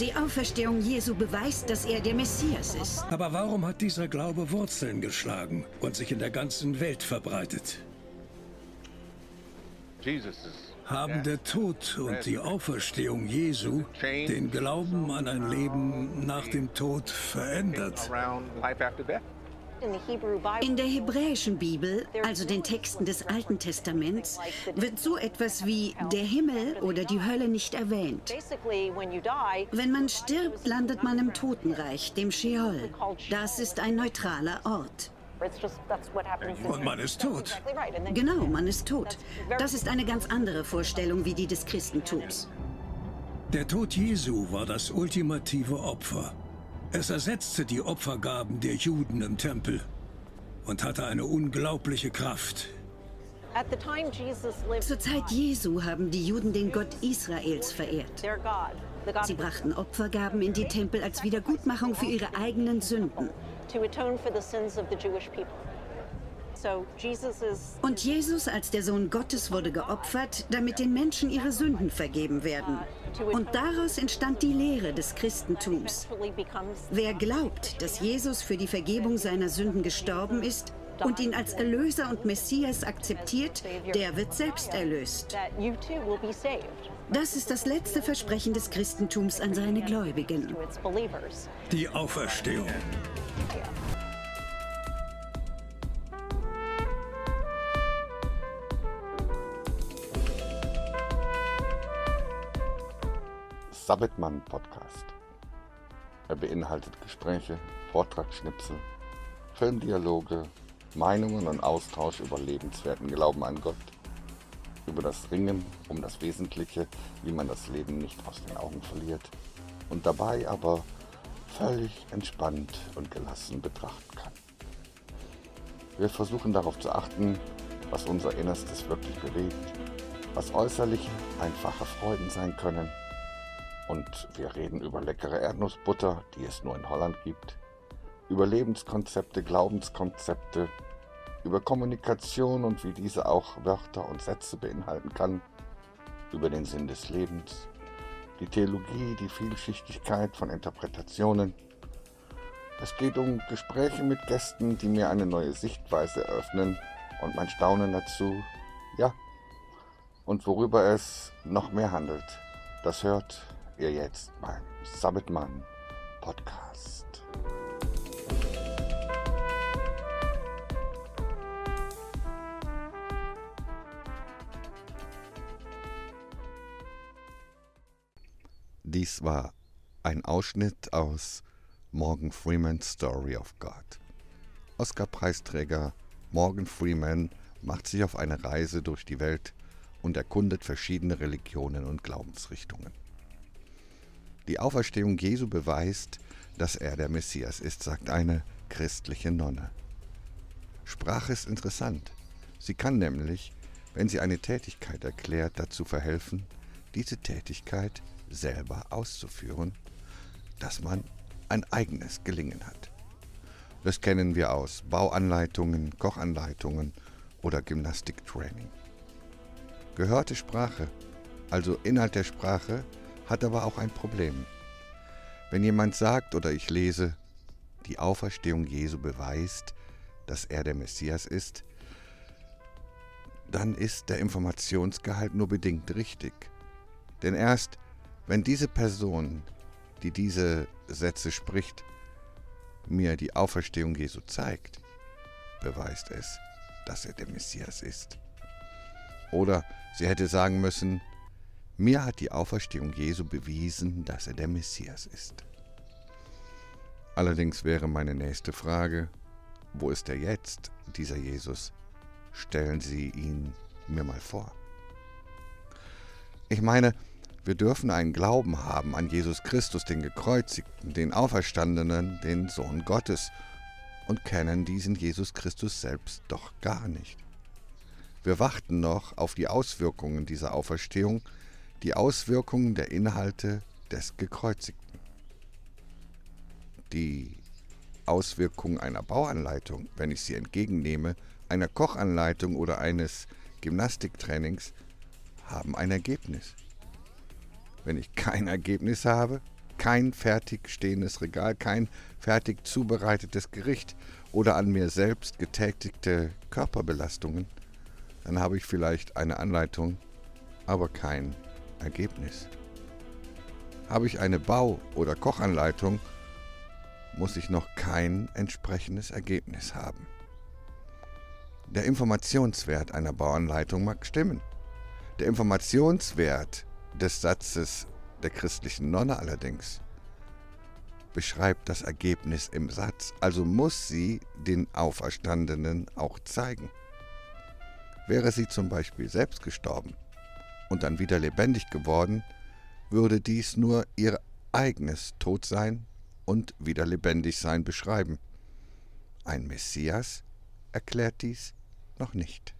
Die Auferstehung Jesu beweist, dass er der Messias ist. Aber warum hat dieser Glaube Wurzeln geschlagen und sich in der ganzen Welt verbreitet? Haben der Tod und die Auferstehung Jesu den Glauben an ein Leben nach dem Tod verändert? In der hebräischen Bibel, also den Texten des Alten Testaments, wird so etwas wie der Himmel oder die Hölle nicht erwähnt. Wenn man stirbt, landet man im Totenreich, dem Sheol. Das ist ein neutraler Ort. Und man ist tot. Genau, man ist tot. Das ist eine ganz andere Vorstellung wie die des Christentums. Der Tod Jesu war das ultimative Opfer. Es ersetzte die Opfergaben der Juden im Tempel und hatte eine unglaubliche Kraft. Zur Zeit Jesu haben die Juden den Gott Israels verehrt. Sie brachten Opfergaben in die Tempel als Wiedergutmachung für ihre eigenen Sünden. Und Jesus als der Sohn Gottes wurde geopfert, damit den Menschen ihre Sünden vergeben werden. Und daraus entstand die Lehre des Christentums. Wer glaubt, dass Jesus für die Vergebung seiner Sünden gestorben ist und ihn als Erlöser und Messias akzeptiert, der wird selbst erlöst. Das ist das letzte Versprechen des Christentums an seine Gläubigen. Die Auferstehung. Sabbatmann Podcast. Er beinhaltet Gespräche, Vortragsschnipsel, Filmdialoge, Meinungen und Austausch über lebenswerten Glauben an Gott, über das Ringen um das Wesentliche, wie man das Leben nicht aus den Augen verliert und dabei aber völlig entspannt und gelassen betrachten kann. Wir versuchen darauf zu achten, was unser Innerstes wirklich bewegt, was äußerliche, einfache Freuden sein können und wir reden über leckere Erdnussbutter, die es nur in Holland gibt, über Lebenskonzepte, Glaubenskonzepte, über Kommunikation und wie diese auch Wörter und Sätze beinhalten kann, über den Sinn des Lebens, die Theologie, die Vielschichtigkeit von Interpretationen. Es geht um Gespräche mit Gästen, die mir eine neue Sichtweise eröffnen und mein Staunen dazu, ja, und worüber es noch mehr handelt. Das hört ihr jetzt beim Sabbatmann Podcast. Dies war ein Ausschnitt aus Morgan Freeman's Story of God. Oscar-Preisträger Morgan Freeman macht sich auf eine Reise durch die Welt und erkundet verschiedene Religionen und Glaubensrichtungen. Die Auferstehung Jesu beweist, dass er der Messias ist, sagt eine christliche Nonne. Sprache ist interessant. Sie kann nämlich, wenn sie eine Tätigkeit erklärt, dazu verhelfen, diese Tätigkeit selber auszuführen, dass man ein eigenes Gelingen hat. Das kennen wir aus Bauanleitungen, Kochanleitungen oder Gymnastiktraining. Gehörte Sprache, also Inhalt der Sprache, hat aber auch ein Problem. Wenn jemand sagt oder ich lese, die Auferstehung Jesu beweist, dass er der Messias ist, dann ist der Informationsgehalt nur bedingt richtig. Denn erst wenn diese Person, die diese Sätze spricht, mir die Auferstehung Jesu zeigt, beweist es, dass er der Messias ist. Oder sie hätte sagen müssen, mir hat die Auferstehung Jesu bewiesen, dass er der Messias ist. Allerdings wäre meine nächste Frage, wo ist er jetzt, dieser Jesus? Stellen Sie ihn mir mal vor. Ich meine, wir dürfen einen Glauben haben an Jesus Christus, den Gekreuzigten, den Auferstandenen, den Sohn Gottes, und kennen diesen Jesus Christus selbst doch gar nicht. Wir warten noch auf die Auswirkungen dieser Auferstehung, die Auswirkungen der Inhalte des Gekreuzigten. Die Auswirkungen einer Bauanleitung, wenn ich sie entgegennehme, einer Kochanleitung oder eines Gymnastiktrainings, haben ein Ergebnis. Wenn ich kein Ergebnis habe, kein fertig stehendes Regal, kein fertig zubereitetes Gericht oder an mir selbst getätigte Körperbelastungen, dann habe ich vielleicht eine Anleitung, aber kein Ergebnis. Habe ich eine Bau- oder Kochanleitung, muss ich noch kein entsprechendes Ergebnis haben. Der Informationswert einer Bauanleitung mag stimmen. Der Informationswert des Satzes der christlichen Nonne allerdings beschreibt das Ergebnis im Satz, also muss sie den Auferstandenen auch zeigen. Wäre sie zum Beispiel selbst gestorben und dann wieder lebendig geworden, würde dies nur ihr eigenes Todsein und wieder lebendig sein beschreiben. Ein Messias erklärt dies noch nicht.